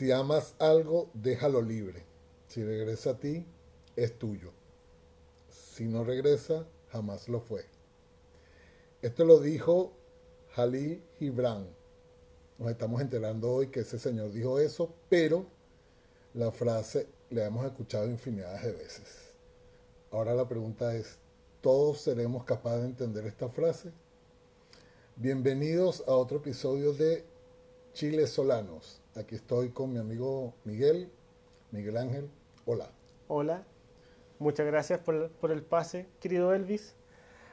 Si amas algo, déjalo libre. Si regresa a ti, es tuyo. Si no regresa, jamás lo fue. Esto lo dijo Jalil Gibran. Nos estamos enterando hoy que ese señor dijo eso, pero la frase la hemos escuchado infinidades de veces. Ahora la pregunta es, ¿todos seremos capaces de entender esta frase? Bienvenidos a otro episodio de Chile Solanos. Aquí estoy con mi amigo Miguel, Miguel Ángel. Hola. Hola, muchas gracias por, el pase, querido Elvis.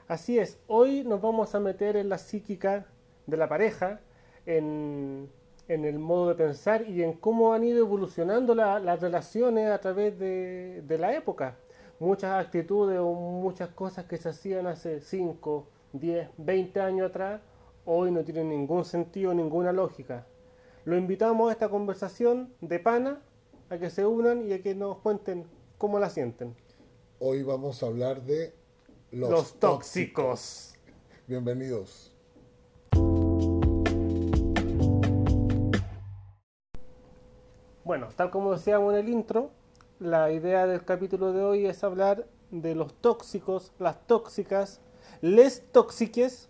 Así es, hoy nos vamos a meter en la psíquica de la pareja, en, el modo de pensar y en cómo han ido evolucionando la- las relaciones a través de, de la época. Muchas actitudes o muchas cosas que se hacían hace 5, 10, 20 años atrás, hoy no tienen ningún sentido, ninguna lógica. Lo invitamos a esta conversación de pana, a que se unan y a que nos cuenten cómo la sienten. Hoy vamos a hablar de los, Los, tóxicos. Bienvenidos. Bueno, tal como decíamos en el intro, la idea del capítulo de hoy es hablar de los tóxicos, las tóxicas, les tóxiques,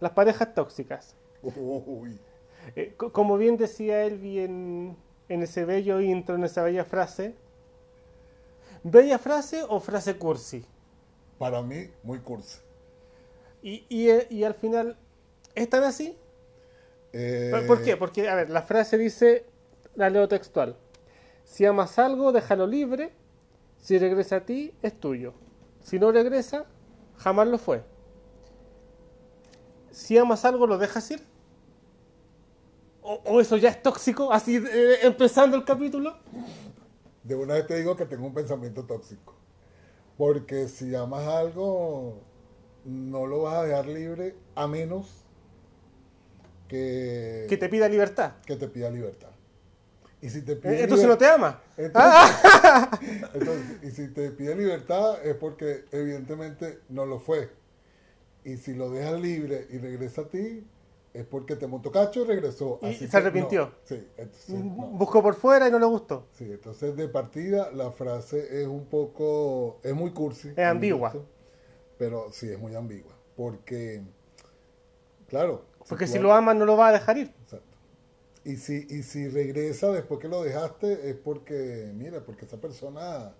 las parejas tóxicas. Uy, Eh, co- como bien decía Elvi en, en ese bello intro, en esa bella frase, ¿bella frase o frase cursi? para mí, muy cursi. Y, y, eh, y al final, ¿es tan así? Eh, ¿Por- ¿Por qué? Porque, a ver, la frase dice, la leo textual, si amas algo, déjalo libre, si regresa a ti, es tuyo. Si no regresa, jamás lo fue. Si amas algo, ¿lo dejas ir? ¿O, o eso ya es tóxico? Así, eh, empezando el capítulo. De una vez te digo que tengo un pensamiento tóxico. Porque si amas algo, no lo vas a dejar libre a menos que, Que te pida libertad. que te pida libertad. Y si te Eh, pide Entonces no te ama. Entonces- entonces, y si te pide libertad es porque evidentemente no lo fue. Y si lo dejas libre y regresa a ti, es porque te montó cacho y regresó. Y Así se que arrepintió. no. Sí, entonces, no. Buscó por fuera y no le gustó. Sí, entonces de partida la frase es un poco, es muy cursi. Es ambigua. Pero sí, es muy ambigua. Porque, claro. Porque si lo amas, no lo va a dejar ir. Exacto. Y si, y si regresa después que lo dejaste, es porque, mira, porque esa persona,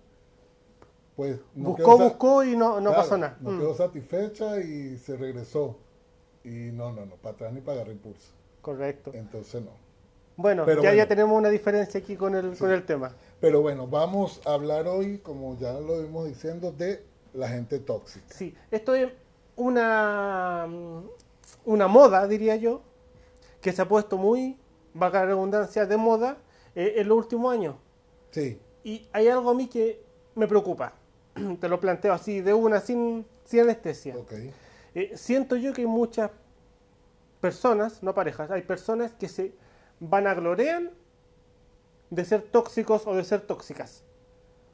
pues, no buscó, quedó buscó y no, no claro, pasó nada. No Mm, quedó satisfecha y se regresó. Y no, no, no, para atrás ni para agarrar impulso. Correcto. Entonces no. Bueno, Pero ya, bueno. ya tenemos una diferencia aquí con el, con el tema. Pero bueno, vamos a hablar hoy, como ya lo vimos diciendo, de la gente tóxica. Sí, esto es una, una moda, diría yo, que se ha puesto muy, vaga redundancia, de moda eh, en los últimos años. Sí, Y hay algo a mí que me preocupa. Te lo planteo así, de una, sin, sin anestesia. Eh, siento yo que hay muchas personas, no parejas, hay personas que se vanaglorean de ser tóxicos o de ser tóxicas.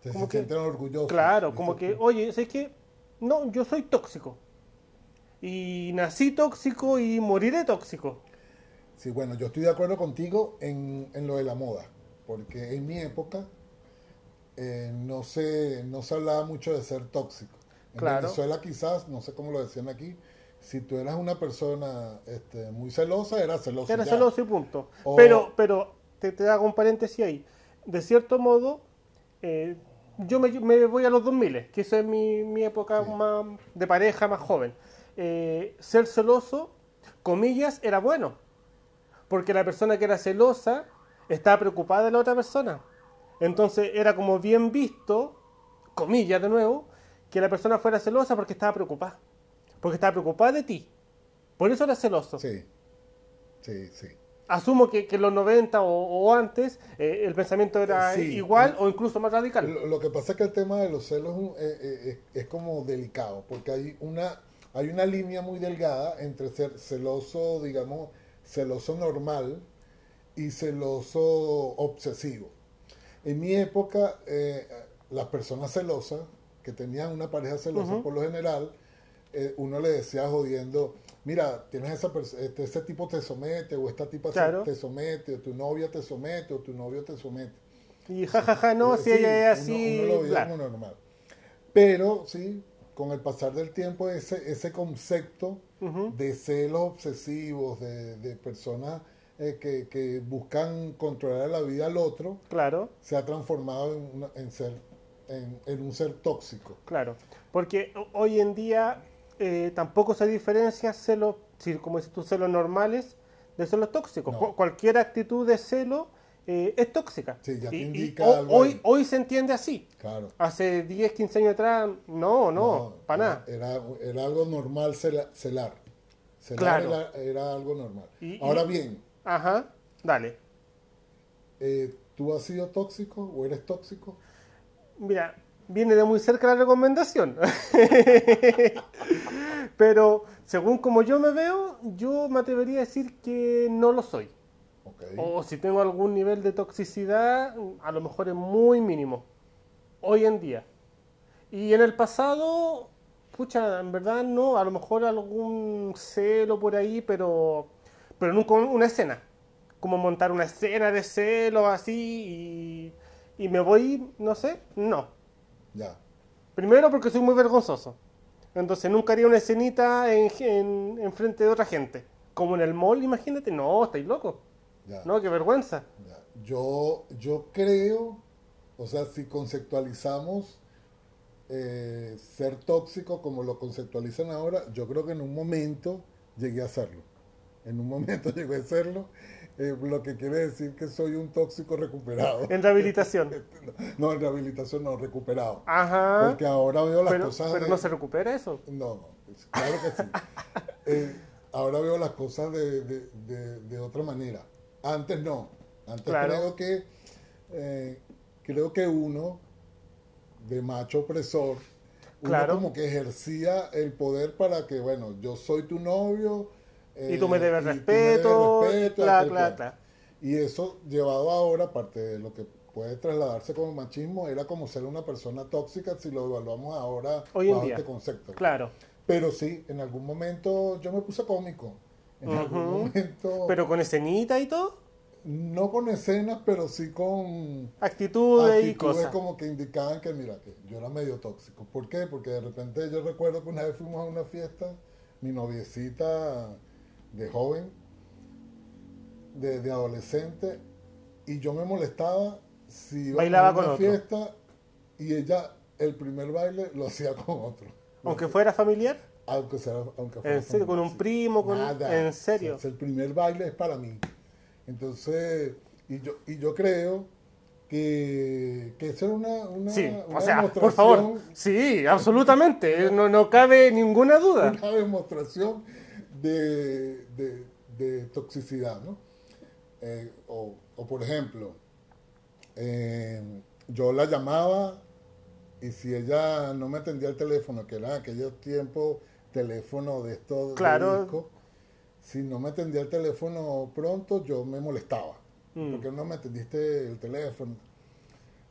Se, Como se que- sienten orgullosos. Claro, como que, oye, ¿sabes qué? No, yo soy tóxico. Y nací tóxico y moriré tóxico. Sí, bueno, yo estoy de acuerdo contigo en, en lo de la moda, porque en mi época eh, no, se, no se hablaba mucho de ser tóxico. En Claro. Venezuela quizás, no sé cómo lo decían aquí, si tú eras una persona este, muy celosa, eras celoso. Era celoso y punto. O- Pero, pero te, te hago un paréntesis ahí. De cierto modo, eh, yo me, me voy a los 2000, que esa es mi, mi época Sí. más de pareja más joven. Eh, ser celoso, comillas, era bueno. Porque la persona que era celosa estaba preocupada de la otra persona. Entonces era como bien visto, comillas de nuevo, que la persona fuera celosa porque estaba preocupada. Porque estaba preocupada de ti. Por eso era celoso. Sí, sí, sí. Asumo que, que en los 90 o, o antes eh, el pensamiento era Sí. igual o incluso más radical. Lo, lo que pasa es que el tema de los celos es, eh, eh, es- es como delicado, porque hay una, hay una línea muy delgada entre ser celoso, digamos, celoso normal y celoso obsesivo. En mi época, eh, las personas celosas, que tenían una pareja celosa por lo general, eh, uno le decía jodiendo, mira, tienes esa este, ese tipo te somete, o esta tipa Claro. te somete, o tu novia te somete, o tu novio te somete. Y jajaja, no, Eh, si sí, ella es así, uno lo veía como normal. Pero sí, con el pasar del tiempo, ese, ese concepto de celos obsesivos, de, de personas eh, que, que buscan controlar la vida al otro, Claro, se ha transformado en, una- en ser, en, en un ser tóxico. claro. Porque ho- hoy en día eh, tampoco se diferencia celos, si, como dices tú, celos normales de celos tóxicos. No. Cu- cualquier actitud de celo eh, es tóxica. Sí, ya te Y- indica algo hoy, ahí. hoy se entiende así. Claro. Hace 10, 15 años atrás, no, no, para nada. Era, era algo normal cela- celar. Celar Claro. era, era algo normal. Y- Ahora bien, Ajá, dale. eh, ¿tú has sido tóxico o eres tóxico? Mira, viene de muy cerca la recomendación. Pero según como yo me veo, yo me atrevería a decir que no lo soy. O si tengo algún nivel de toxicidad, a lo mejor es muy mínimo. Hoy en día. Y en el pasado, pucha, en verdad no, a lo mejor algún celo por ahí, pero, pero nunca una escena. Como montar una escena de celo así y, y me voy, no sé, no. Ya. Primero porque soy muy vergonzoso. Entonces nunca haría una escenita en, en, en frente de otra gente. Como en el mall, imagínate. No, estáis loco. Ya. No, qué vergüenza. Ya. Yo, yo creo, o sea, si conceptualizamos eh, ser tóxico como lo conceptualizan ahora, yo creo que en un momento llegué a serlo. En un momento llegué a serlo, eh, lo que quiere decir que soy un tóxico recuperado. En rehabilitación. No, en rehabilitación no, recuperado. Ajá. Porque ahora veo las Pero, cosas... pero de- no se recupera eso. No, no, pues, claro que sí. Eh, ahora veo las cosas de, de- de- de otra manera. Antes no. Antes Claro. creo que eh, creo que uno de macho opresor, uno Claro. como que ejercía el poder para que, bueno, yo soy tu novio. Y tú me debes y tú me respeto. debes respeto, claro, tal claro, cual. claro. Y eso llevado ahora, aparte de lo que puede trasladarse como machismo, era como ser una persona tóxica si lo evaluamos ahora Hoy en bajo día. este concepto. Claro. Pero sí, en algún momento yo me puse cómico. En algún momento, Pero con escenita y todo. no con escenas, pero sí con Actitudes y actitudes cosas. como que indicaban que, mira, que yo era medio tóxico. ¿Por qué? Porque de repente yo recuerdo que una vez fuimos a una fiesta, mi noviecita de joven, de, de adolescente, y yo me molestaba si iba Bailaba a una con otro. fiesta y ella el primer baile lo hacía con otro. Aunque fuera familiar. aunque sea, aunque fuera ¿En serio? ¿Con un sí. primo? Con... Nada. ¿En serio? O sea, el primer baile es para mí. Entonces, y yo, y yo creo que, que eso era una, una, Sí, una o sea, por demostración, favor. Sí, absolutamente. No, no cabe ninguna duda. una demostración de, de, de toxicidad, ¿no? Eh, o, o, por ejemplo, eh, yo la llamaba y si ella no me atendía el teléfono, que era en aquellos tiempos teléfono de estos Claro. disco, si no me atendía el teléfono pronto, yo me molestaba. Mm. ¿Por qué no me atendiste el teléfono?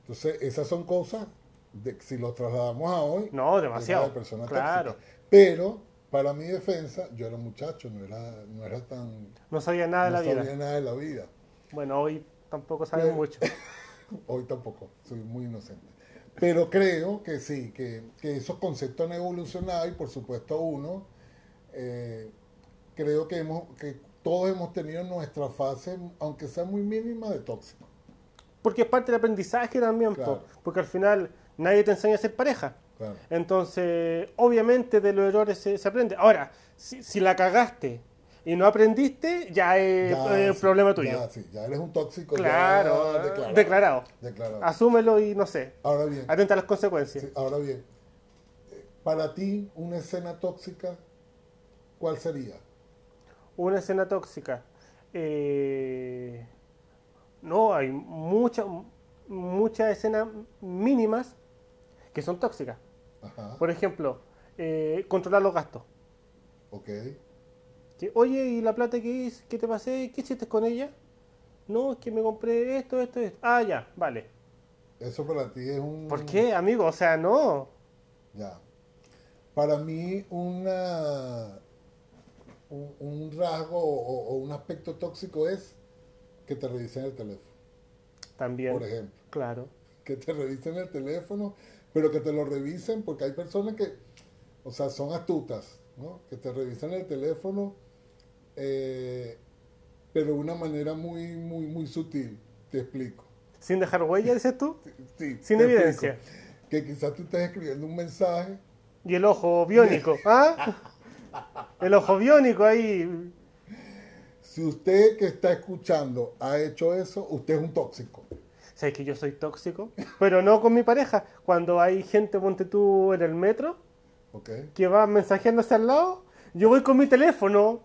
Entonces, esas son cosas, de, si lo trasladamos a hoy, No, demasiado. de persona Claro. tóxica. Pero, para mi defensa, yo era muchacho, no era, no era tan... No sabía nada de no la vida. sabía nada de la vida. Bueno, hoy tampoco Pero- mucho. Hoy tampoco, soy muy inocente. Pero creo que sí, que, que esos conceptos han evolucionado y por supuesto uno, eh, creo que, hemos, que todos hemos tenido nuestra fase, aunque sea muy mínima, de tóxico. Porque es parte del aprendizaje también. Claro. Porque al final nadie te enseña a ser pareja. Claro. Entonces, obviamente de los errores se, se aprende. Ahora, si, si la cagaste y no aprendiste, ya es Ya, sí, problema tuyo. Ya, sí, ya eres un tóxico. claro, ya declarado. declarado. Declarado. Asúmelo y no sé, Ahora bien, atenta a las consecuencias. sí, ahora bien, para ti, una escena tóxica, ¿cuál sería? Una escena tóxica. Eh, no, hay muchas muchas escenas mínimas que son tóxicas. Ajá, Por ejemplo, eh, controlar los gastos. ok. Que, Oye, ¿y la plata que hice, que te pasé? ¿Qué hiciste con ella? No, es que me compré esto, esto, esto. Ah, ya, vale. Eso para ti es un... ¿Por qué, amigo? O sea, no. Ya. Para mí, una, un, un rasgo o, o un aspecto tóxico es que te revisen el teléfono, También. por ejemplo. Claro. que te revisen el teléfono, pero que te lo revisen porque hay personas que, o sea, son astutas, ¿no? Que te revisen el teléfono, eh, pero de una manera muy, muy, muy sutil. Te explico. Sin dejar huella, dices tú. Sí, Sin evidencia. explico. Que quizás tú estés escribiendo un mensaje, Y el ojo biónico. ¿Ah? El ojo biónico ahí. si usted que está escuchando ha hecho eso, usted es un tóxico. Sabes que yo soy tóxico, pero no con mi pareja. Cuando hay gente, ponte tú en el metro, que va mensajeándose al lado, yo voy con mi teléfono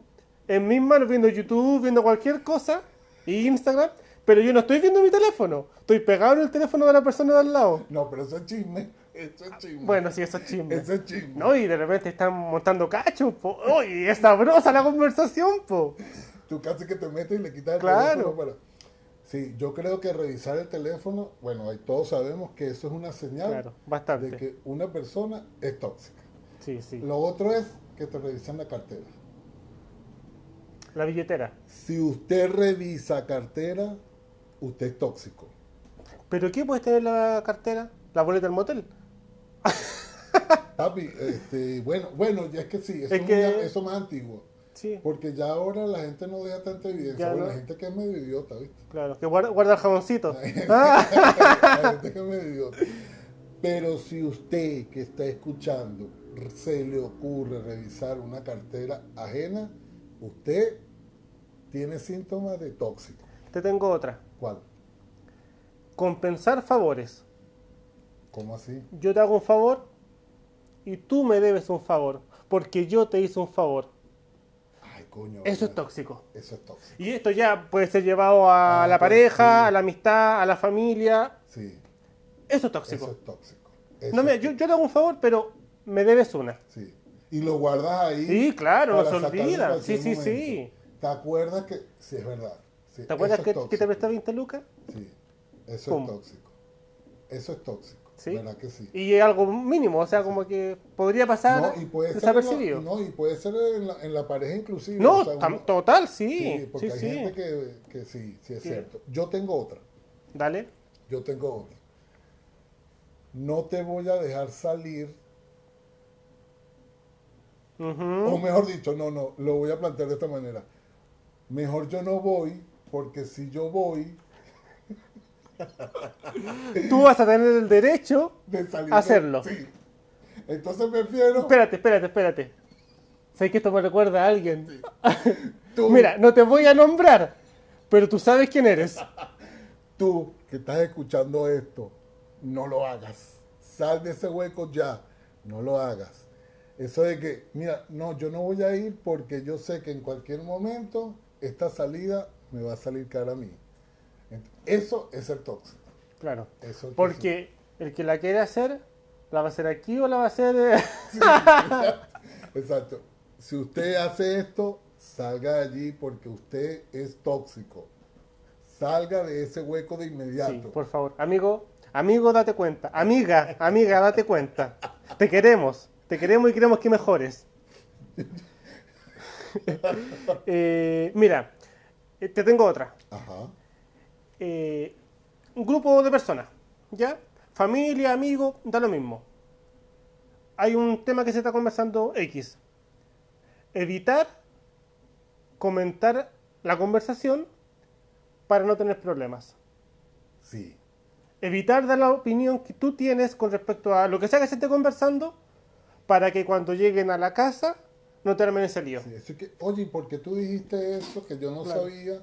en mis manos viendo YouTube, viendo cualquier cosa, y Instagram, pero yo no estoy viendo mi teléfono. Estoy pegado en el teléfono de la persona de al lado. No, pero eso es chisme. Eso es chisme. Bueno, sí, eso es chisme. Eso es chisme. No, y de repente están montando cachos, po. ¡Uy! Es sabrosa la conversación, po. Tú casi que te metes y le quitas el Claro. teléfono para... Sí, yo creo que revisar el teléfono, bueno, ahí todos sabemos que eso es una señal Claro, de bastante. que una persona es tóxica. Sí, sí. Lo otro es que te revisen la cartera. La billetera. Si usted revisa cartera, usted es tóxico. ¿Pero qué puedes tener en la cartera? ¿La boleta del motel? Papi, este, bueno, bueno, ya es que sí, eso Es es, que- una- eso más antiguo. Sí, Porque ya ahora la gente no deja tanta evidencia. Ya Bueno, no. la gente que es medio idiota, ¿viste? claro. Que guarda, guarda el jaboncito. Ah, La gente que es medio idiota. Pero si usted que está escuchando se le ocurre revisar una cartera ajena, usted tiene síntomas de tóxico. Te tengo otra. ¿Cuál? Compensar favores. ¿Cómo así? Yo te hago un favor y tú me debes un favor. Porque yo te hice un favor. Coño. Eso es tóxico. Eso es tóxico. Y esto ya puede ser llevado a Ah, la pareja, sí. a la amistad, a la familia. Sí, Eso es tóxico. eso es tóxico. Eso No, mira, yo, yo te hago un favor, pero me debes una. Sí. Y lo guardas ahí. Sí, claro, no se olvida. Sí, sí, momento. sí. ¿Te acuerdas que.? Sí, es verdad. Sí, ¿Te acuerdas que, es que te presté 20 lucas? Sí, eso Pum. es tóxico. Eso es tóxico. Sí. ¿Verdad que sí? Y es algo mínimo, o sea, como que podría pasar No, y puede desapercibido. no, y puede ser en la, en la pareja inclusive. No, o sea, tam- uno- total, sí, sí. porque Sí, hay sí. gente que, que sí, sí es cierto. Yo tengo otra, Dale. yo tengo otra. No te voy a dejar salir, o mejor dicho, no, no, lo voy a plantear de esta manera. Mejor yo no voy, porque si yo voy, Tú vas a tener el derecho. de salir. Hacerlo. Sí. Entonces prefiero. Espérate, espérate, espérate. ¿Sabes que esto me recuerda a alguien? Tú, Mira, no te voy a nombrar, pero tú sabes quién eres. tú que estás escuchando esto, no lo hagas. Sal de ese hueco ya, no lo hagas. Eso de que, mira, no, yo no voy a ir porque yo sé que en cualquier momento esta salida me va a salir cara a mí. Eso es el tóxico. Claro. Eso es Porque el que la quiere hacer, ¿la va a hacer aquí o la va a hacer...? eh? Exacto. Si usted hace esto, salga de allí porque usted es tóxico. Salga de ese hueco de inmediato. Sí, por favor. Amigo, amigo, date cuenta. Amiga, amiga, date cuenta. Te queremos. Te queremos y queremos que mejores. Eh, mira, eh, te tengo otra. Ajá. Eh, un grupo de personas, ¿ya? Familia, amigos, da lo mismo. Hay un tema que se está conversando X. Evitar comentar la conversación para no tener problemas. Sí. Evitar dar la opinión que tú tienes con respecto a lo que sea que se esté conversando para que cuando lleguen a la casa no te armen ese lío. Sí, eso es que, oye, ¿y por qué tú dijiste eso que yo no Claro. sabía?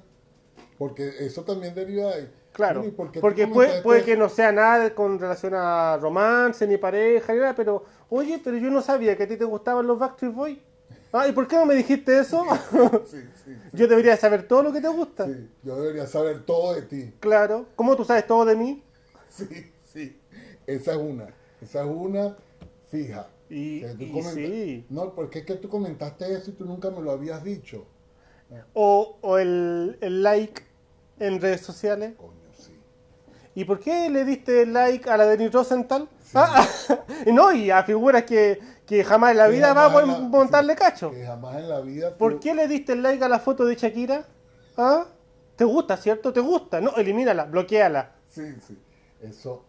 Porque eso también deriva de. Claro, Oye, ¿y por qué tú porque puede, puede que no sea nada con relación a romance, ni pareja, ni nada, pero, oye, pero yo no sabía que a ti te gustaban los Backstreet Boys. Ah, ¿y por qué no me dijiste eso? Sí, sí, yo debería saber todo lo que te gusta. sí. Yo debería saber todo de ti. Claro. ¿Cómo tú sabes todo de mí? Sí, sí. Esa es una. Esa es una fija. Y- sí. No, porque es que tú comentaste eso y tú nunca me lo habías dicho. O, o el, el like en redes sociales. Coño, sí. ¿Y por qué le diste like a la de Rosenthal? Ah, no, y a figuras que, que jamás en la Que vida va a la- montarle sí, cacho. Que jamás en la vida. tú- ¿Por qué le diste like a la foto de Shakira? ¿Ah? ¿Te gusta, cierto? ¿Te gusta? No, elimínala, bloqueala. Sí, sí. Eso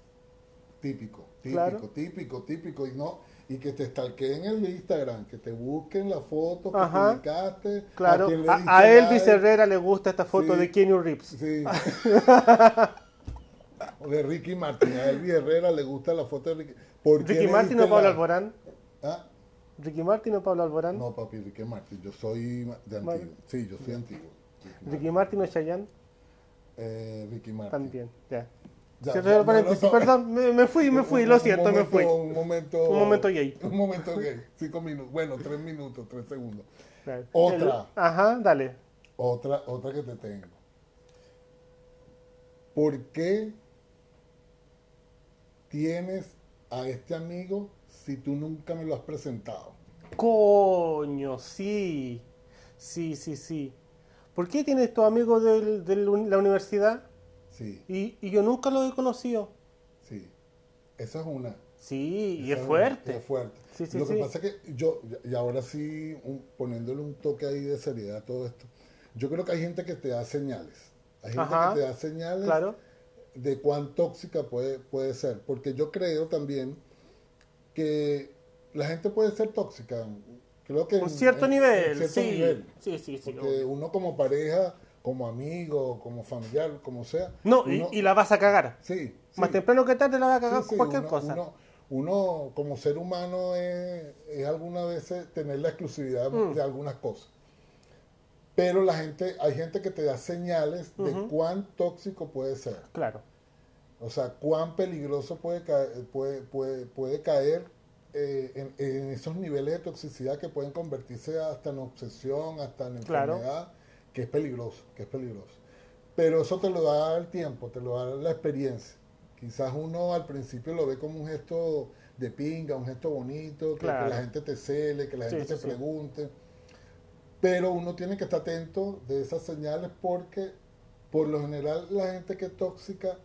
típico, típico, Claro. típico, típico. Y no, y que te stalkeen en el Instagram, que te busquen la foto que Ajá. publicaste. Claro, le a, a Elvis like. Herrera le gusta esta foto Sí. de Kenny Reeves. Sí. o de Ricky Martin. A Elvis Herrera le gusta la foto de Ricky. ¿Por qué Ricky Martin o Pablo? Alborán. ¿Ah? Ricky Martin o Pablo Alborán. No, papi, Ricky Martin. Yo soy de antiguo. Sí, yo soy antiguo. Ricky, Ricky Martin o Chayanne eh, Ricky Martin. también. Ya. Ya, Cierro ya, el no, paréntesis. no, no. Perdón, me, me fui, me fui, Un- lo siento, me fui. Un momento, Un momento gay. Un momento gay. Cinco minutos. Bueno, tres minutos, tres segundos. Otra. El- ajá, dale. Otra, otra que te tengo. ¿Por qué tienes a este amigo si tú nunca me lo has presentado? Coño, sí. Sí, sí, sí. ¿Por qué tienes tu amigo del- de la universidad Sí, y, y yo nunca lo he conocido? sí. Esa es una. Sí, y es fuerte. es fuerte. Sí, sí, Lo que sí. pasa es que yo, y ahora sí, un- poniéndole un toque ahí de seriedad a todo esto, yo creo que hay gente que te da señales. Hay gente Ajá, que te da señales Claro. de cuán tóxica puede, puede ser. Porque yo creo también que la gente puede ser tóxica. Creo que Un cierto en- en nivel, cierto sí. nivel. Sí, sí, sí. Porque uno como pareja, como amigo, como familiar, como sea. No, uno- y, y la vas a cagar. sí, sí. Más temprano que tarde la vas a cagar Sí, con cualquier uno, cosa. Uno, uno como ser humano es, es algunas veces tener la exclusividad Mm. de algunas cosas. Pero la gente, hay gente que te da señales de cuán tóxico puede ser. Claro. O sea, cuán peligroso puede caer, puede, puede, puede caer eh, en, en esos niveles de toxicidad que pueden convertirse hasta en obsesión, hasta en Claro. Que es peligroso, que es peligroso. Pero eso te lo da el tiempo, te lo da la experiencia. Quizás uno al principio lo ve como un gesto de pinga, un gesto bonito, que, la gente te cele, que la Sí, gente sí, te sí. pregunte. Pero uno tiene que estar atento de esas señales porque por lo general la gente que es tóxica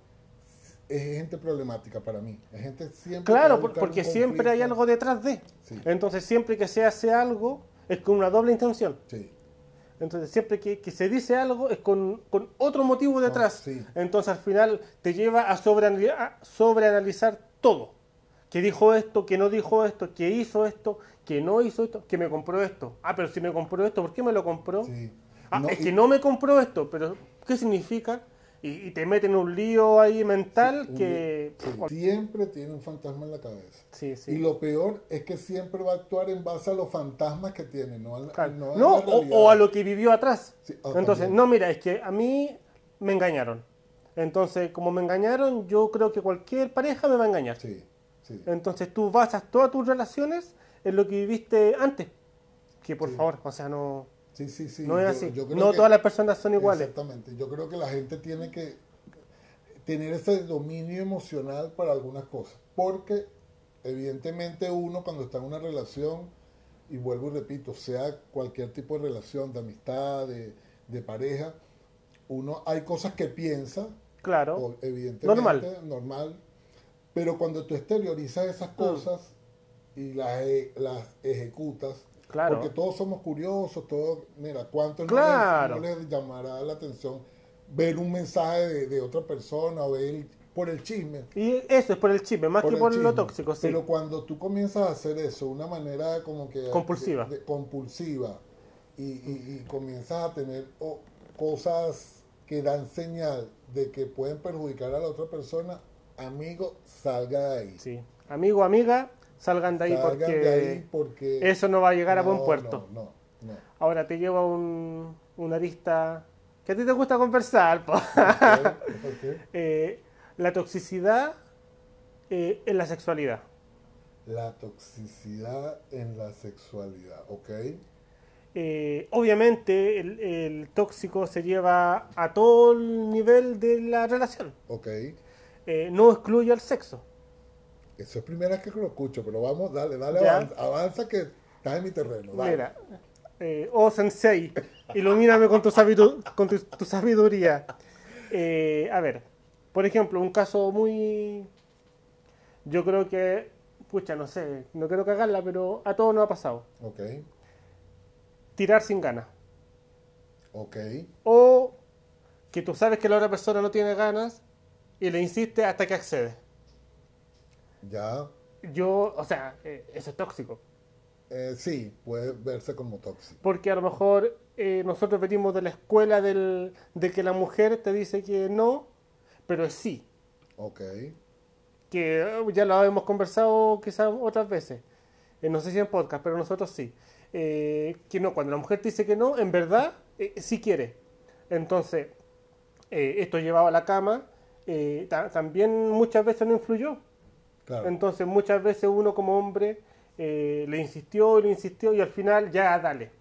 es gente problemática para mí. Es gente siempre Claro, por- porque siempre hay algo detrás de. Entonces, siempre que se hace algo, es con una doble intención. Sí, Entonces, siempre que, que se dice algo, es con, con otro motivo detrás. sí. Entonces, al final, te lleva a, sobreanali- a sobreanalizar todo. Que dijo esto, que no dijo esto, que hizo esto, que no hizo esto, que me compró esto. Ah, pero si me compró esto, ¿por qué me lo compró? sí. Ah, No, es y- que no me compró esto, pero ¿qué significa? Y, y te meten en un lío ahí mental que... Siempre tiene un fantasma en la cabeza. Sí, sí. Y lo peor es que siempre va a actuar en base a los fantasmas que tiene, no a la, Claro. no a No, la o, a lo que vivió atrás. Entonces, también. no, mira, es que a mí me engañaron. Entonces, como me engañaron, yo creo que cualquier pareja me va a engañar. Sí, sí. Entonces, tú basas todas tus relaciones en lo que viviste antes. Que por Sí. favor, o sea, no, Sí, sí, sí. no es Yo- así. yo no que- todas las personas son iguales. Exactamente. Yo creo que la gente tiene que tener ese dominio emocional para algunas cosas. Porque evidentemente uno cuando está en una relación, y vuelvo y repito, sea cualquier tipo de relación, de amistad, de, de pareja, uno hay cosas que piensa, Claro. o- evidentemente, Normal. normal, pero cuando tú exteriorizas esas cosas y las, e- las ejecutas, Claro. porque todos somos curiosos, todos, mira, ¿cuántos no Claro. les- no, les, llamará la atención ver un mensaje de, de otra persona o ver el- por el chisme? Y eso es por el chisme, más que por lo tóxico, sí. Pero cuando tú comienzas a hacer eso de una manera como que... Compulsiva. de- de- compulsiva y, y- y comienzas a tener cosas que dan señal de que pueden perjudicar a la otra persona, amigo, salga de ahí. Sí. Amigo, amiga, salgan de ahí Salgan porque de ahí porque... eso no va a llegar a buen puerto. No, no. Ahora te llevo a un, una arista que a ti te gusta conversar. po. Eh, la toxicidad eh, en la sexualidad. La toxicidad en la sexualidad, ¿ok? Eh, obviamente el, el tóxico se lleva a todo el nivel de la relación. Ok. No excluye al sexo. Eso es primera vez que lo escucho, pero vamos, dale, dale, avanza, avanza que estás en mi terreno. Dale. Mira, eh, oh sensei, ilumíname con tu, sabidu- con tu, tu sabiduría. Eh, a ver, Por ejemplo, un caso muy... Yo creo que, pucha, no sé, no quiero cagarla, pero a todos nos ha pasado. Ok, Tirar sin ganas. ok, O que tú sabes que la otra persona no tiene ganas y le insiste hasta que accede. Ya. Yo, o sea, eh, eso es tóxico. Eh, sí, puede verse como tóxico. Porque a lo mejor eh, nosotros venimos de la escuela del, de que la mujer te dice que no, pero es sí. Ok, Que eh, ya lo hemos conversado quizás otras veces. Eh, no sé si en podcast, pero nosotros sí. Que no, cuando la mujer te dice que no, en verdad sí quiere. Entonces, esto llevado a la cama, eh, ta- también muchas veces no influyó. Claro. Entonces muchas veces uno como hombre eh, le insistió y le insistió y al final ya dale.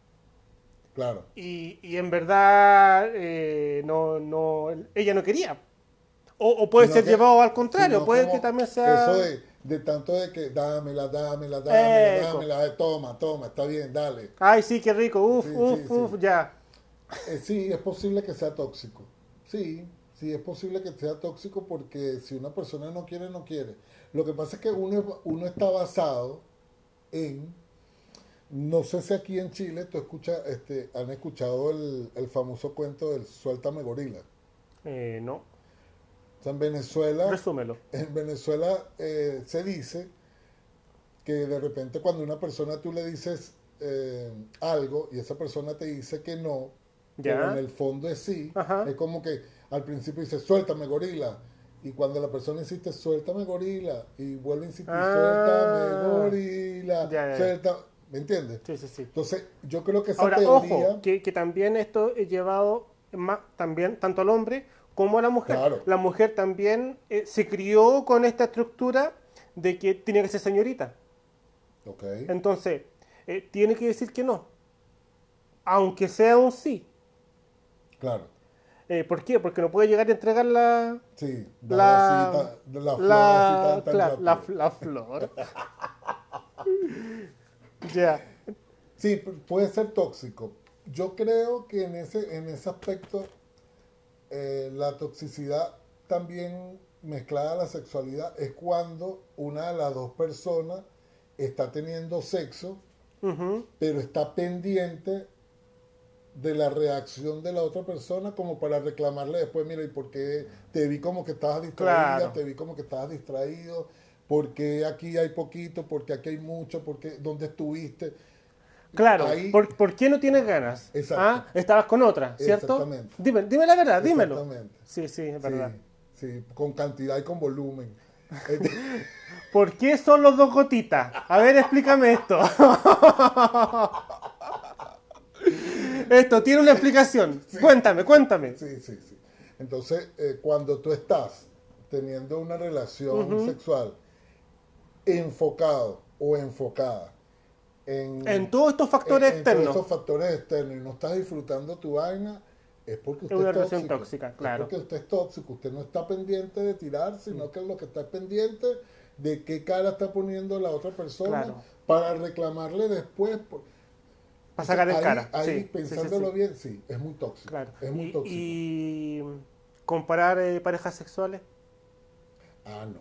Claro. Y, y en verdad eh, no, no, ella no quería. O, o puede Sino ser que- llevado al contrario, puede que también sea... Eso de, de tanto de que dámela, dámela, dámela, Eco. dámela, eh, toma, toma, está bien, dale. Ay, sí, qué rico, uf, Sí, uf, sí, uf, sí. ya. Eh, sí, es posible que sea tóxico. Sí, sí, es posible que sea tóxico porque si una persona no quiere, no quiere. Lo que pasa es que uno, uno está basado en, no sé si aquí en Chile tú escuchas, este, han escuchado el, el famoso cuento del suéltame gorila. Eh, no, O sea, en Venezuela, resúmelo. en Venezuela eh, se dice que de repente cuando una persona tú le dices eh, algo y esa persona te dice que no, Ya. pero en el fondo es sí, Ajá. es como que al principio dice suéltame gorila y cuando la persona insiste suéltame gorila y vuelve a insistir Ah. suéltame gorila, Ya, ya, ya. suelta, ¿me entiendes? Sí, sí, sí. Entonces yo creo que esa Ahora, teoría, ojo, que, que también esto es llevado más, también tanto al hombre como a la mujer. Claro. La mujer también eh, se crió con esta estructura de que tiene que ser señorita. ok, Entonces, eh, tiene que decir que no. Aunque sea un sí. claro, Eh, ¿Por qué? Porque no puede llegar a entregar la... sí, La, la flor la, la, rápido. la flor. ya. Sí, pu- puede ser tóxico. Yo creo que en ese, en ese aspecto eh, la toxicidad también mezclada a la sexualidad es cuando una de las dos personas está teniendo sexo, pero está pendiente de la reacción de la otra persona como para reclamarle después, mira, ¿y por qué te vi como que estabas distraída? Claro. Te vi como que estabas distraído. ¿Por qué aquí hay poquito? ¿Por qué aquí hay mucho? ¿Por qué? ¿Dónde estuviste? Claro, Ahí- ¿por, por qué no tienes ganas? Exacto. Ah, estabas con otra, ¿cierto? Exactamente. Dime, dime la verdad, dímelo. Exactamente. Sí, sí, es Sí, verdad. sí, con cantidad y con volumen. ¿Por qué son los dos gotitas? A ver, explícame esto. esto tiene una explicación. Cuéntame, cuéntame. sí, sí, sí. Entonces, eh, cuando tú estás teniendo una relación sexual enfocado o enfocada en, En todos estos factores en- en todos externos. esos factores externos y no estás disfrutando tu vaina, es porque usted una es relación tóxico. tóxica, Es claro. porque usted es tóxico. Usted no está pendiente de tirar, sino que lo que está pendiente de qué cara está poniendo la otra persona Claro. para reclamarle después. por- Para sacar ahí, cara. Ahí, sí, sí, sí, pensándolo sí. bien, sí, es muy tóxico. Claro. Es muy y, tóxico. y comparar eh, parejas sexuales. Ah, no.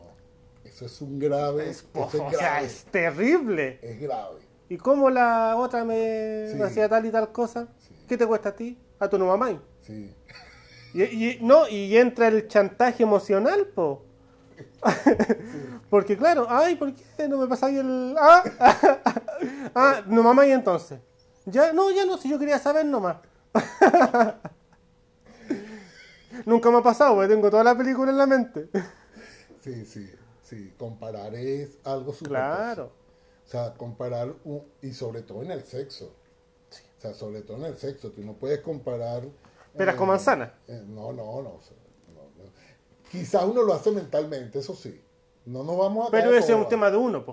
Eso es un grave. Es, es o sea, es terrible. Es grave. ¿Y cómo la otra me hacía tal y tal cosa? ¿Qué te cuesta a ti? A tu mamá. Sí. Y, y- no, y entra el chantaje emocional, po. Porque claro, ay, ¿por qué no me pasáis el... Ah, ah no mamá y entonces. Ya, no, ya no, si yo quería saber nomás. Nunca me ha pasado, porque tengo toda la película en la mente. Sí, sí, sí. Comparar es algo súper Claro. O sea, comparar, un- y sobre todo en el sexo. O sea, sobre todo en el sexo. Tú no puedes comparar... Peras con manzana. eh, no, no, no, no, no. Quizás uno lo hace mentalmente, eso sí. No nos vamos a... Pero ese es un tema de uno,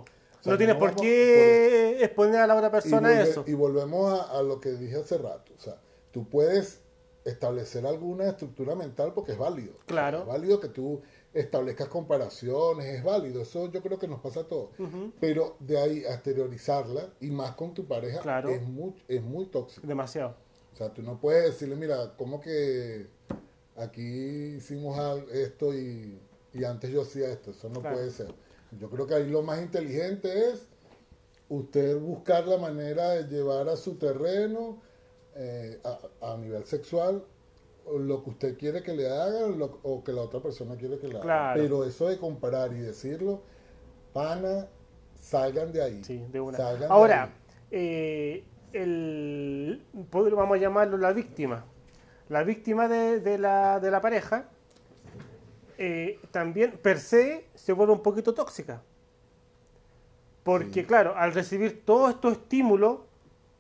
sea, no tienes no por qué exponer a la otra y, persona volve- eso. y volvemos a, a lo que dije hace rato. O sea, tú puedes establecer alguna estructura mental porque es válido. O sea, Claro. es válido que tú establezcas comparaciones, es válido. Eso yo creo que nos pasa a todos. Pero de ahí a exteriorizarla y más con tu pareja Claro. es, muy, es muy tóxico. Demasiado. O sea, tú no puedes decirle, mira, ¿cómo que aquí hicimos esto y, y antes yo hacía esto. Eso no Claro. puede ser. Yo creo que ahí lo más inteligente es usted buscar la manera de llevar a su terreno eh, a, a nivel sexual lo que usted quiere que le haga lo- o que la otra persona quiere que le haga. Claro. Pero eso de comparar y decirlo, pana, salgan de ahí. Sí, de una. De Ahora, ahí. eh, el, vamos a llamarlo la víctima. La víctima de, de la, de la pareja eh, también per se se vuelve un poquito tóxica. Porque, Sí. claro, al recibir todos estos estímulos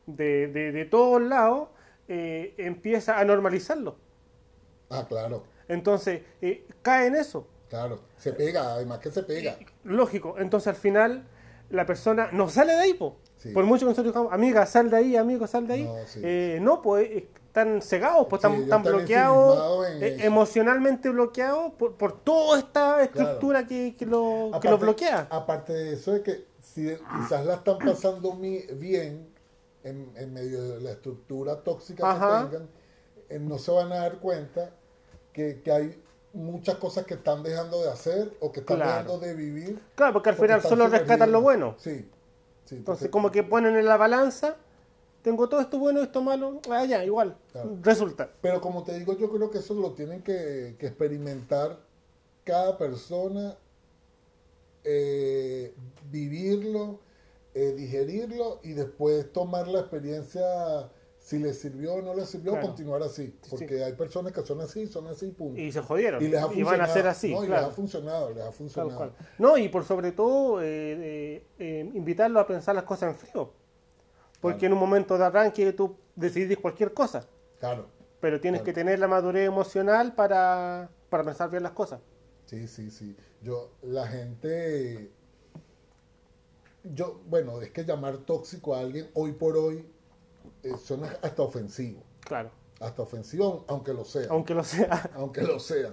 de, de, de todos lados, eh, empieza a normalizarlo. Ah, claro, Entonces, eh, cae en eso. claro. Se pega, además que se pega. Lógico, entonces al final la persona no sale de ahí, po. Sí. por mucho que nosotros digamos, amiga, sal de ahí, amigo, sal de ahí. No, sí. No, pues están cegados, pues Sí, están, están bloqueados, eh, eso. emocionalmente bloqueados por, por toda esta estructura que, que lo, que lo bloquea. Aparte de eso, de que si quizás la están pasando bien en, en medio de la estructura tóxica Ajá. que tengan, eh, no se van a dar cuenta que, que hay muchas cosas que están dejando de hacer o que están Claro. dejando de vivir. Claro, porque al porque final solo rescatan lo bueno. Sí, sí. Entonces, porque- como que ponen en la balanza, tengo todo esto bueno y esto malo, ah, ya, igual, Claro. resulta. Pero como te digo, yo creo que eso lo tienen que, que experimentar cada persona, eh, vivirlo, eh, digerirlo y después tomar la experiencia, si le sirvió o no le sirvió, Claro. continuar así. Sí, Porque hay personas que son así, son así, punto. Y se jodieron. Y les ha y van a ser así, No, y les ha funcionado, les ha funcionado. No, y por sobre todo, eh, eh, invitarlo a pensar las cosas en frío. Porque Claro. en un momento de arranque tú decidís cualquier cosa, Claro, pero tienes Claro. que tener la madurez emocional para, para pensar bien las cosas. sí, sí, sí. Yo, la gente... Yo, bueno, es que llamar tóxico a alguien hoy por hoy eh, suena hasta ofensivo. Claro, hasta ofensivo, aunque lo sea. aunque lo sea. Aunque lo sea.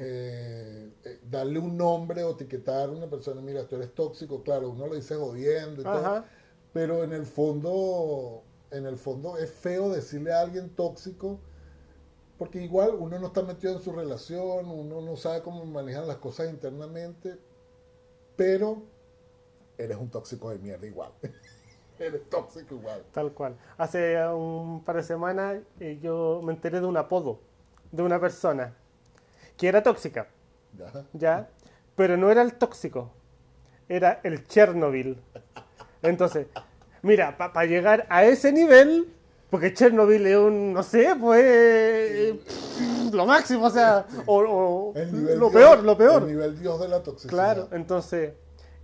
Eh, eh, darle un nombre o etiquetar a una persona, mira, tú eres tóxico, claro, uno lo dice jodiendo y todo, Ajá. Pero en el fondo, en el fondo es feo decirle a alguien tóxico, porque igual uno no está metido en su relación, uno no sabe cómo manejan las cosas internamente, pero eres un tóxico de mierda igual. eres tóxico igual. Tal cual. Hace un par de semanas eh, yo me enteré de un apodo de una persona que era tóxica, ¿ya? ¿ya? Pero no era el tóxico, era el Chernobyl. Entonces, mira, para llegar a ese nivel, porque Chernobyl es un, no sé, pues, pff, lo máximo, o sea, o, lo Dios- peor, lo peor. El nivel Dios de la toxicidad. Claro, entonces,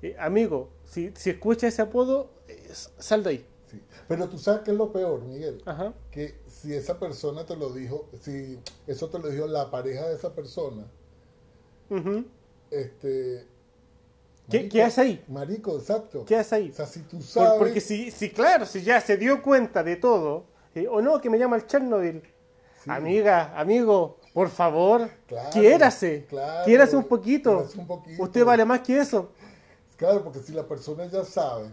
eh, amigo, si, si escucha ese apodo, eh, sal de ahí. Sí. Pero tú sabes qué es lo peor, Miguel. Ajá. Que si esa persona te lo dijo, si eso te lo dijo la pareja de esa persona, este. ¿Qué, marico, qué hace ahí? Marico, exacto. ¿Qué hace ahí? O sea, si tú Por- sabes. porque si, si, claro, si ya se dio cuenta de todo, eh, o no, que me llama el Chernobyl. Sí. Amiga, amigo, por favor, Claro, quiérase, claro, quiérase un poquito. quiérase un poquito. Usted vale más que eso. Claro, porque si la persona ya sabe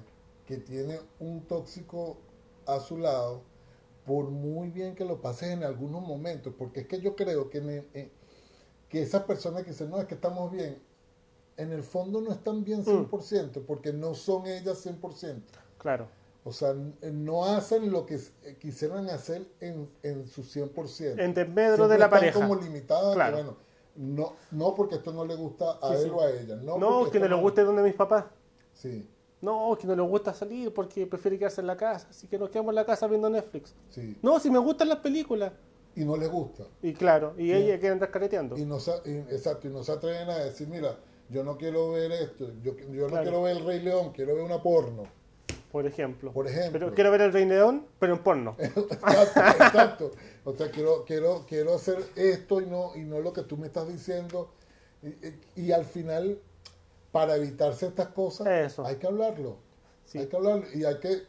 que tiene un tóxico a su lado, por muy bien que lo pases en algunos momentos, porque es que yo creo que, en el- en- que esas personas que dicen, no, es que estamos bien, en el fondo no están bien Mm. 100%, porque no son ellas 100%. Claro, O sea, n- no hacen lo que eh, quisieran hacer en, en su 100%. en desmedro de la están pareja. como limitadas, que, Claro. bueno, no, no porque esto no le gusta a Sí, él sí. o a ella. No, No, que no le guste donde mis papás. Sí, No, que no le gusta salir porque prefiere quedarse en la casa. Así que nos quedamos en la casa viendo Netflix. sí. No, si me gustan las películas. Y no le gusta. Y claro, y ella quiere andar careteando. Y no, y- exacto, y no se atreven a decir, mira, yo no quiero ver esto, yo, yo no Claro. quiero ver el Rey León, quiero ver una porno. Por ejemplo. Por ejemplo. Pero quiero ver el Rey León, pero en porno. exacto, exacto. O sea, quiero, quiero, quiero hacer esto y no, y no lo que tú me estás diciendo. Y, y- y al final, para evitarse estas cosas, Eso. hay que hablarlo. Sí. Hay que hablarlo. Y hay que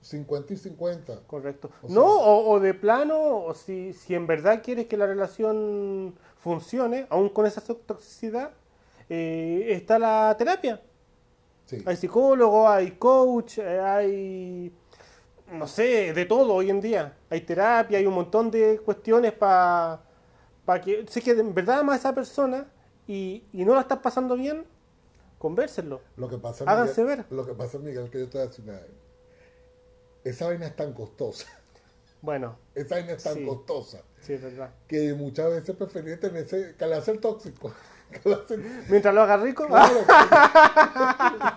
50 y 50. Correcto. O no, sea- o, o de plano, o si, si en verdad quieres que la relación funcione, aún con esa toxicidad, eh, está la terapia. Sí. Hay psicólogo, hay coach, eh, hay, no sé, de todo hoy en día. Hay terapia, hay un montón de cuestiones para Para que, si es que en verdad amas a esa persona y, y no la estás pasando bien, convérsenlo. Lo que pasa, Háganse Miguel, ver. Lo que pasa, Miguel, que yo te voy a decir una. Esa vaina es tan costosa. Bueno, Esa vaina es tan Sí. costosa. sí, es verdad. Que muchas veces preferí tener ese. El tóxico. Mientras lo haga rico, Claro.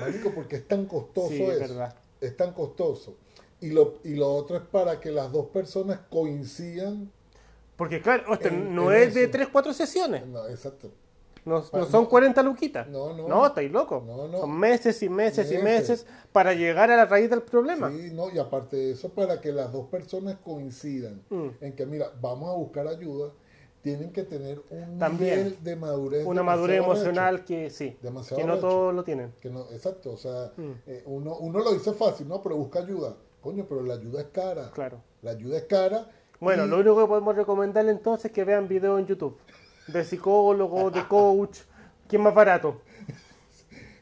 Marico, porque es tan costoso Sí, es eso. verdad. Es tan costoso. Y lo, y lo otro es para que las dos personas coincidan. porque claro, esto En- no en es de eso. 3, 4 sesiones. No, exacto. No, no son no. 40 luquitas. No, no. No, estáis locos. No, no. Son meses y meses y Meses. meses para llegar a la raíz del problema. Sí, no, y aparte de eso, para que las dos personas coincidan Mm. en que, mira, vamos a buscar ayuda, tienen que tener un También. nivel de madurez. Una madurez emocional que sí, Demasiado que no arrecho. todos lo tienen. Que no, exacto, o sea, Mm. eh, uno, uno lo dice fácil, ¿no? Pero busca ayuda. Coño, pero la ayuda es cara. Claro. La ayuda es cara. Bueno, y- lo único que podemos recomendarle entonces es que vean videos en YouTube de psicólogo, de coach, ¿quién más barato?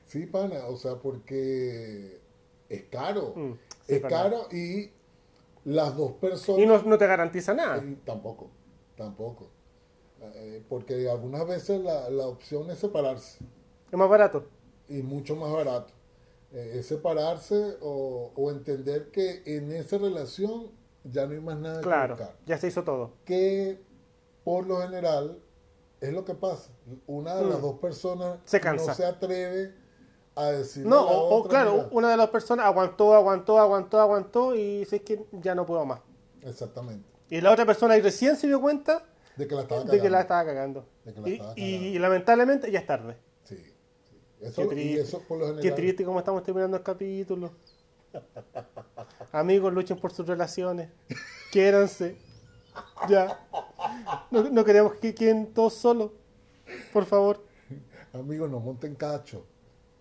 Sí, pana, o sea, porque es caro. Mm, sí, es caro y las dos personas... Y no, no te garantiza nada. Eh, tampoco, tampoco. Eh, porque algunas veces la, la opción es separarse Es más barato. y mucho más barato. Eh, es separarse o, o entender que en esa relación ya no hay más nada Claro, que buscar. ya se hizo todo. Que por lo general es lo que pasa. Una de las Mm. dos personas Se cansa. no se atreve a decir No, o, o claro, una de las personas aguantó, aguantó, aguantó, aguantó y dice que ya no puedo más. Exactamente. Y la otra persona ahí recién se dio cuenta De que la estaba de que la cagando. estaba Y, y- y lamentablemente ya es tarde. Sí, sí. Eso, Qué y triste. eso por lo general. Qué triste cómo estamos terminando el capítulo. Amigos, luchen por sus relaciones. Quiéranse. Ya. No, no queremos que queden todos solos. Por favor. Amigos, no monten cacho.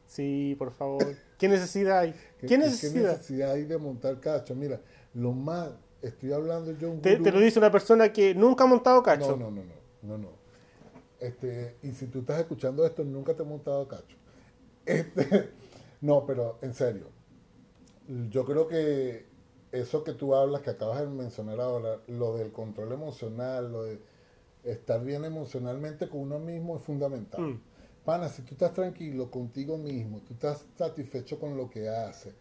Sí, por favor. ¿Qué necesidad hay? ¿Qué, ¿Qué qué necesidad? necesidad hay de montar cacho? Mira, lo más, estoy hablando yo un Te, gurú- te lo dice una persona que nunca ha montado cacho. No, no, no, no, no, no. Este, y si tú estás escuchando esto, nunca te he montado cacho. Este, no, pero en serio, yo creo que eso que tú hablas, que acabas de mencionar ahora, lo del control emocional, lo de estar bien emocionalmente con uno mismo es fundamental. Mm. Pana, si tú estás tranquilo contigo mismo, tú estás satisfecho con lo que haces,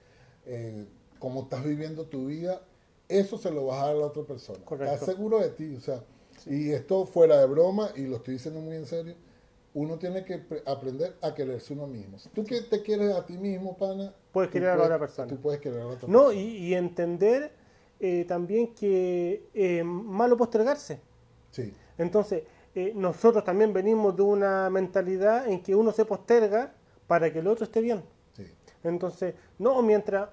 eh, cómo estás viviendo tu vida, eso se lo vas a dar a la otra persona. Correcto. Estás seguro de ti, o sea, y esto fuera de broma, y lo estoy diciendo muy en serio, uno tiene que pre- aprender a quererse uno mismo. Si tú que te quieres a ti mismo, pana, Puedes querer a la otra persona. Tú puedes querer a la otra No, persona. y, y entender eh, también que es malo postergarse. Sí, Entonces, eh, nosotros también venimos de una mentalidad en que uno se posterga para que el otro esté bien. sí, Entonces, no, mientras,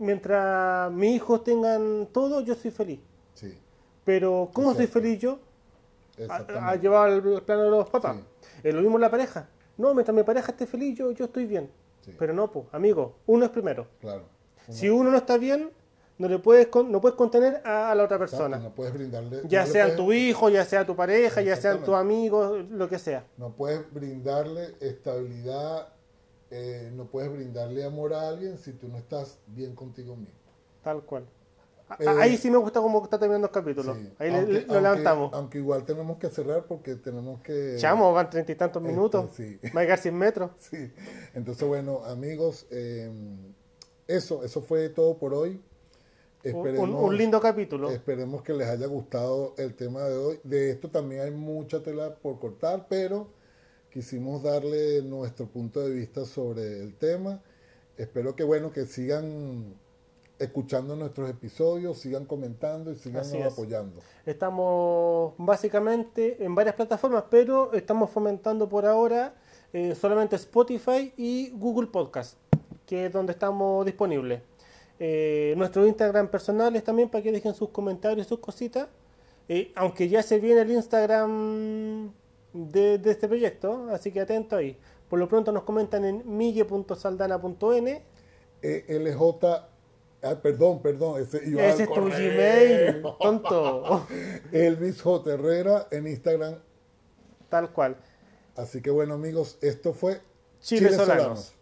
mientras mis hijos tengan todo, yo soy feliz. sí, Pero, ¿cómo soy feliz yo? A, a llevar al plano de los papás. Sí. Es lo mismo en la pareja. No, mientras mi pareja esté feliz, yo, yo estoy bien. Sí. Pero no, pues, amigo, uno es primero. claro. Si uno no está bien, no le puedes con- no puedes contener a, a la otra persona. Exacto, no puedes brindarle... Ya no le sean puedes- tu hijo, ya sea tu pareja, ya sean tus amigos, lo que sea. No puedes brindarle estabilidad, eh, no puedes brindarle amor a alguien si tú no estás bien contigo mismo. Tal cual. Eh, Ahí sí me gusta cómo está terminando el capítulo. Sí. Ahí Aunque- le- lo aunque- levantamos. Aunque igual tenemos que cerrar porque tenemos que... Chamo, van treinta y tantos Este, minutos. sí. Va a llegar 100 metros. Sí. Entonces, bueno, amigos, eh, eso, eso fue todo por hoy. Un- un lindo capítulo. Esperemos que les haya gustado el tema de hoy. De esto también hay mucha tela por cortar, pero quisimos darle nuestro punto de vista sobre el tema. Espero que bueno que sigan escuchando nuestros episodios, sigan comentando y sigan es. apoyando. Estamos básicamente en varias plataformas, pero estamos fomentando por ahora eh, solamente Spotify y Google Podcast, que es donde estamos disponibles. Eh, nuestro Instagram personal es también para que dejen sus comentarios, sus cositas. Eh, aunque ya se viene el Instagram de, de este proyecto, así que atento ahí. Por lo pronto nos comentan en mille.saldana.n. Eh, LJ, ah, perdón, perdón, ese, es tu. Gmail, tonto. Elvis J. Herrera en Instagram. Tal cual. Así que bueno amigos, esto fue Chile Solanos.